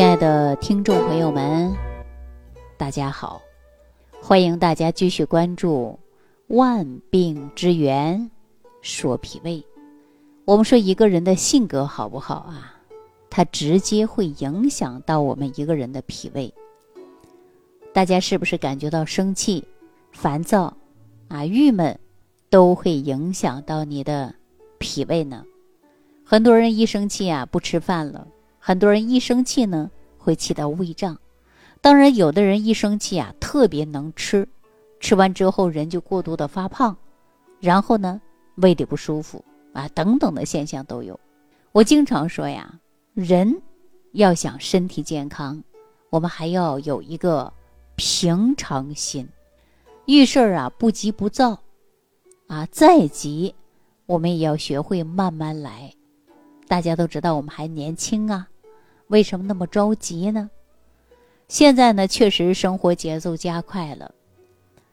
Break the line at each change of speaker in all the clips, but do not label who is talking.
亲爱的听众朋友们，大家好！欢迎大家继续关注《万病之源说脾胃》。我们说一个人的性格好不好啊？它直接会影响到我们一个人的脾胃。大家是不是感觉到生气、烦躁啊、郁闷，都会影响到你的脾胃呢？很多人一生气啊，不吃饭了。很多人一生气呢，会气到胃胀。当然，有的人一生气啊，特别能吃，吃完之后人就过度的发胖，然后呢，胃里不舒服啊，等等的现象都有。我经常说呀，人要想身体健康，我们还要有一个平常心，遇事儿啊不急不躁，啊再急，我们也要学会慢慢来。大家都知道我们还年轻啊，为什么那么着急呢？现在呢，确实生活节奏加快了，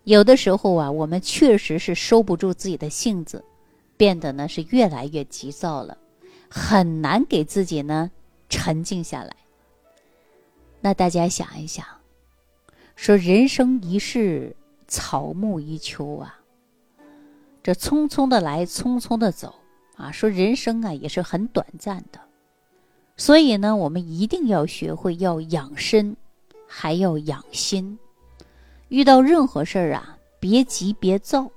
有的时候啊，我们确实是收不住自己的性子，变得呢是越来越急躁了，很难给自己呢沉静下来。那大家想一想，说人生一世，草木一秋啊，这匆匆的来，匆匆的走。啊，说人生啊也是很短暂的，所以呢，我们一定要学会要养身，还要养心。遇到任何事儿啊，别急别躁，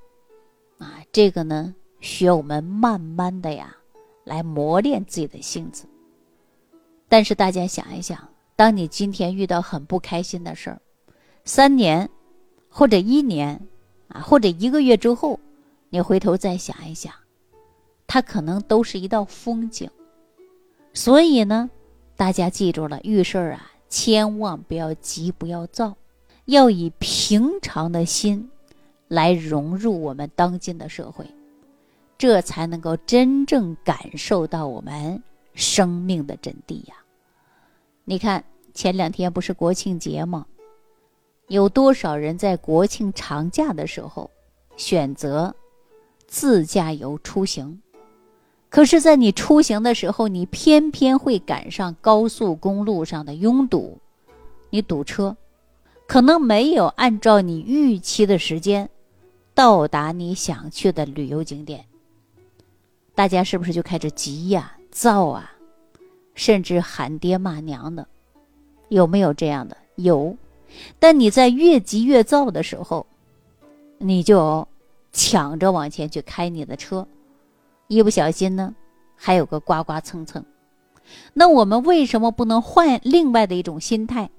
啊，这个呢需要我们慢慢的呀来磨练自己的性子。但是大家想一想，当你今天遇到很不开心的事儿，三年或者一年啊，或者一个月之后，你回头再想一想。它可能都是一道风景，所以呢，大家记住了，遇事儿啊，千万不要急，不要躁，要以平常的心来融入我们当今的社会，这才能够真正感受到我们生命的真谛呀。你看，前两天不是国庆节吗？有多少人在国庆长假的时候选择自驾游出行？可是，在你出行的时候，你偏偏会赶上高速公路上的拥堵，你堵车，可能没有按照你预期的时间到达你想去的旅游景点。大家是不是就开始急呀、躁啊，甚至喊爹骂娘的？有没有这样的？有。但你在越急越躁的时候，你就抢着往前去开你的车。一不小心呢，还有个刮刮蹭蹭。那我们为什么不能换另外的一种心态？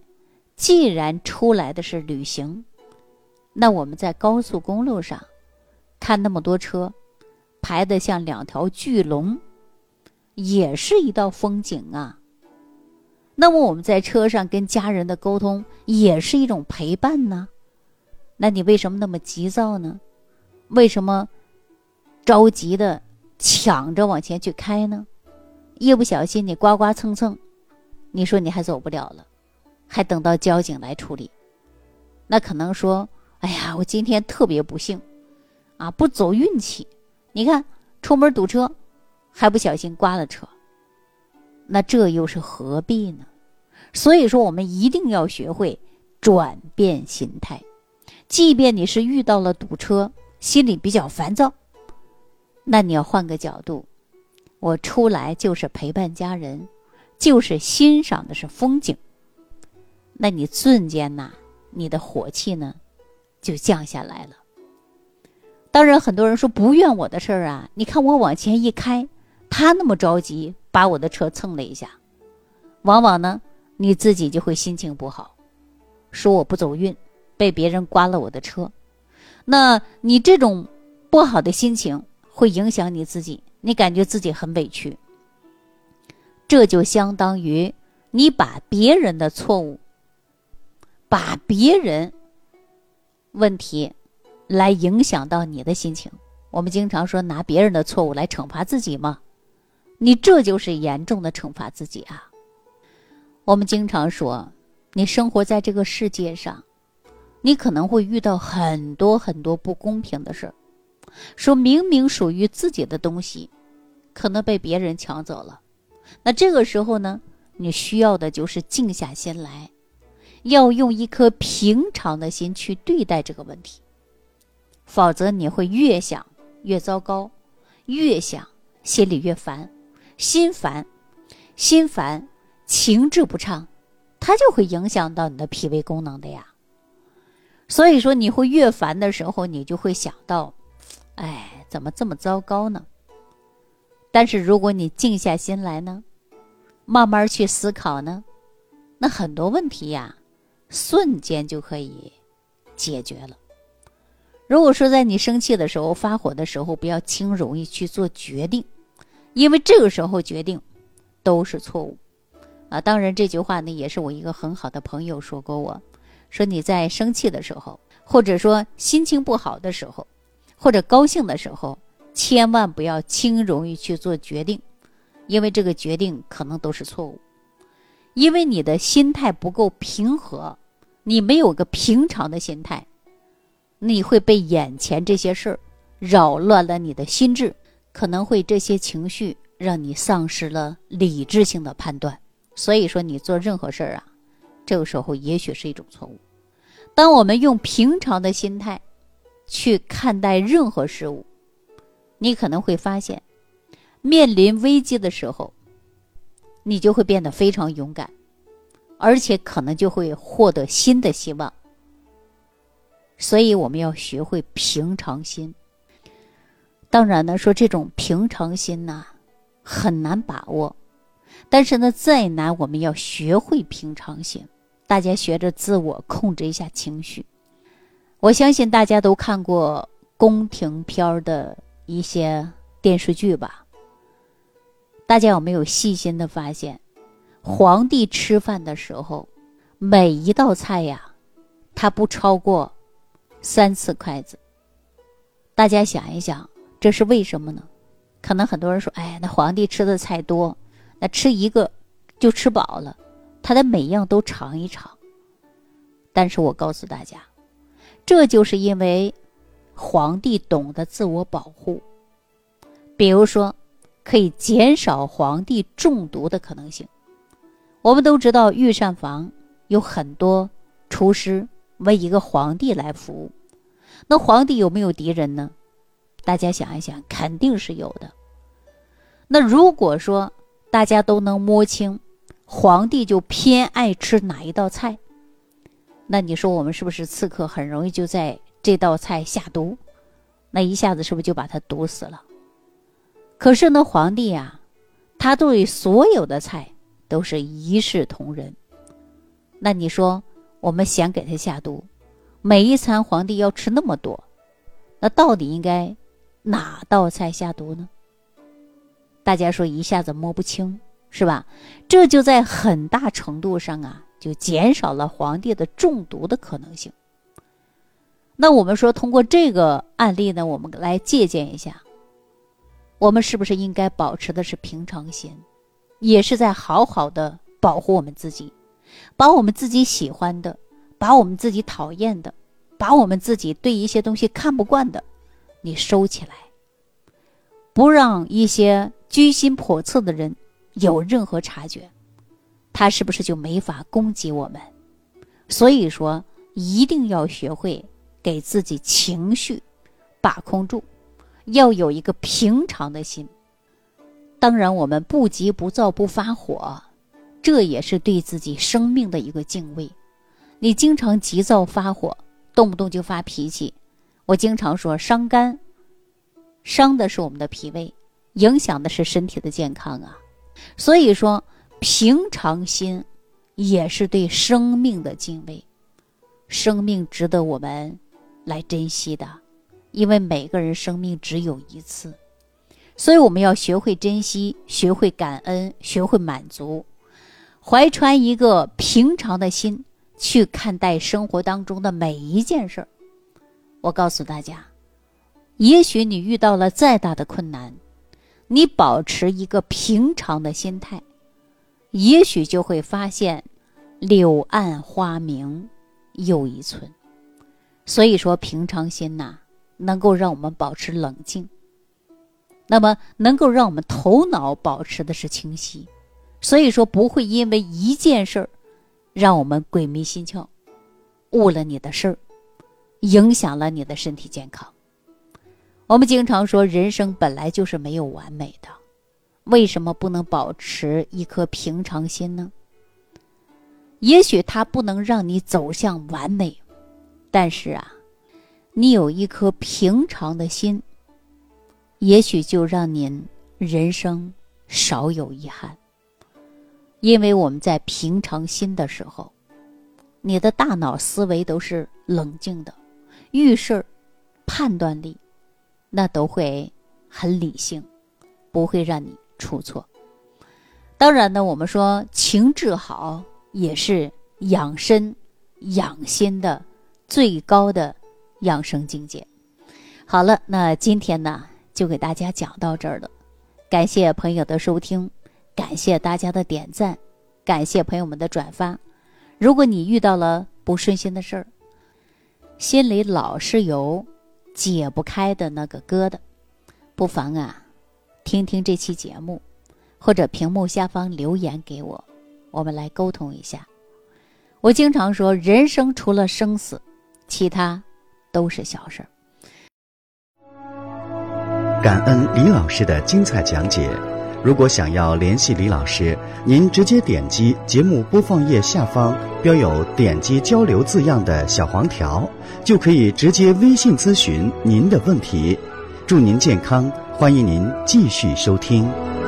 既然出来的是旅行，那我们在高速公路上看那么多车排的像两条巨龙，也是一道风景啊。那么我们在车上跟家人的沟通也是一种陪伴呢。那你为什么那么急躁呢？为什么着急的？抢着往前去开呢，一不小心你刮刮蹭蹭，你说你还走不了了，还等到交警来处理，那可能说，哎呀，我今天特别不幸，啊，不走运气，你看出门堵车，还不小心刮了车，那这又是何必呢？所以说，我们一定要学会转变心态，即便你是遇到了堵车，心里比较烦躁。那你要换个角度，我出来就是陪伴家人，就是欣赏的是风景。那你瞬间呐，你的火气呢，就降下来了。当然，很多人说不怨我的事儿啊，你看我往前一开，他那么着急把我的车蹭了一下，往往呢，你自己就会心情不好，说我不走运，被别人刮了我的车。那你这种不好的心情。会影响你自己，你感觉自己很委屈，这就相当于你把别人的错误、把别人问题来影响到你的心情。我们经常说拿别人的错误来惩罚自己吗，你这就是严重的惩罚自己啊。我们经常说，你生活在这个世界上，你可能会遇到很多很多不公平的事儿。说明明属于自己的东西，可能被别人抢走了。那这个时候呢，你需要的就是静下心来，要用一颗平常的心去对待这个问题。否则你会越想越糟糕，越想心里越烦，心烦，心烦，情志不畅，它就会影响到你的脾胃功能的呀。所以说，你会越烦的时候，你就会想到，哎，怎么这么糟糕呢？但是如果你静下心来呢，慢慢去思考呢，那很多问题呀，瞬间就可以解决了。如果说在你生气的时候、发火的时候，不要轻容易去做决定，因为这个时候决定都是错误啊。当然，这句话呢，也是我一个很好的朋友说过我。说你在生气的时候，或者说心情不好的时候，或者高兴的时候，千万不要轻容易去做决定，因为这个决定可能都是错误。因为你的心态不够平和，你没有个平常的心态，你会被眼前这些事儿扰乱了你的心智，可能会这些情绪让你丧失了理智性的判断。所以说，你做任何事儿啊。这个时候也许是一种错误。当我们用平常的心态去看待任何事物，你可能会发现，面临危机的时候，你就会变得非常勇敢，而且可能就会获得新的希望。所以我们要学会平常心。当然呢，说这种平常心呐，很难把握。但是呢，再难，我们要学会平常心。大家学着自我控制一下情绪。我相信大家都看过宫廷片的一些电视剧吧？大家有没有细心的发现，皇帝吃饭的时候，每一道菜呀，他不超过三次筷子。大家想一想，这是为什么呢？可能很多人说：“哎，那皇帝吃的菜多。”那吃一个就吃饱了，他的每样都尝一尝。但是我告诉大家，这就是因为皇帝懂得自我保护，比如说可以减少皇帝中毒的可能性。我们都知道御膳房有很多厨师为一个皇帝来服务，那皇帝有没有敌人呢？大家想一想，肯定是有的。那如果说，大家都能摸清，皇帝就偏爱吃哪一道菜。那你说我们是不是刺客很容易就在这道菜下毒？那一下子是不是就把他毒死了？可是呢，皇帝啊，他对所有的菜都是一视同仁。那你说我们想给他下毒，每一餐皇帝要吃那么多，那到底应该哪道菜下毒呢？大家说一下子摸不清，是吧？这就在很大程度上啊，就减少了皇帝的中毒的可能性。那我们说，通过这个案例呢，我们来借鉴一下，我们是不是应该保持的是平常心，也是在好好的保护我们自己，把我们自己喜欢的，把我们自己讨厌的，把我们自己对一些东西看不惯的，你收起来，不让一些。居心叵测的人有任何察觉，他是不是就没法攻击我们？所以说，一定要学会给自己情绪把控住，要有一个平常的心。当然，我们不急不躁不发火，这也是对自己生命的一个敬畏。你经常急躁发火，动不动就发脾气，我经常说伤肝，伤的是我们的脾胃。影响的是身体的健康啊，所以说平常心也是对生命的敬畏，生命值得我们来珍惜的，因为每个人生命只有一次，所以我们要学会珍惜，学会感恩，学会满足，怀揣一个平常的心去看待生活当中的每一件事儿。我告诉大家，也许你遇到了再大的困难。你保持一个平常的心态，也许就会发现柳暗花明又一村。所以说，平常心呐，能够让我们保持冷静，那么能够让我们头脑保持的是清晰，所以说不会因为一件事儿让我们鬼迷心窍，误了你的事儿，影响了你的身体健康。我们经常说，人生本来就是没有完美的，为什么不能保持一颗平常心呢？也许它不能让你走向完美，但是啊，你有一颗平常的心，也许就让您人生少有遗憾。因为我们在平常心的时候，你的大脑思维都是冷静的，遇事儿判断力。那都会很理性，不会让你出错。当然呢，我们说情志好也是养身养心的最高的养生境界。好了，那今天呢就给大家讲到这儿了。感谢朋友的收听，感谢大家的点赞，感谢朋友们的转发。如果你遇到了不顺心的事儿，心里老是有。解不开的那个疙瘩，不妨啊，听听这期节目，或者屏幕下方留言给我，我们来沟通一下。我经常说，人生除了生死，其他都是小事儿。
感恩李老师的精彩讲解。如果想要联系李老师，您直接点击节目播放页下方标有“点击交流”字样的小黄条，就可以直接微信咨询您的问题。祝您健康，欢迎您继续收听。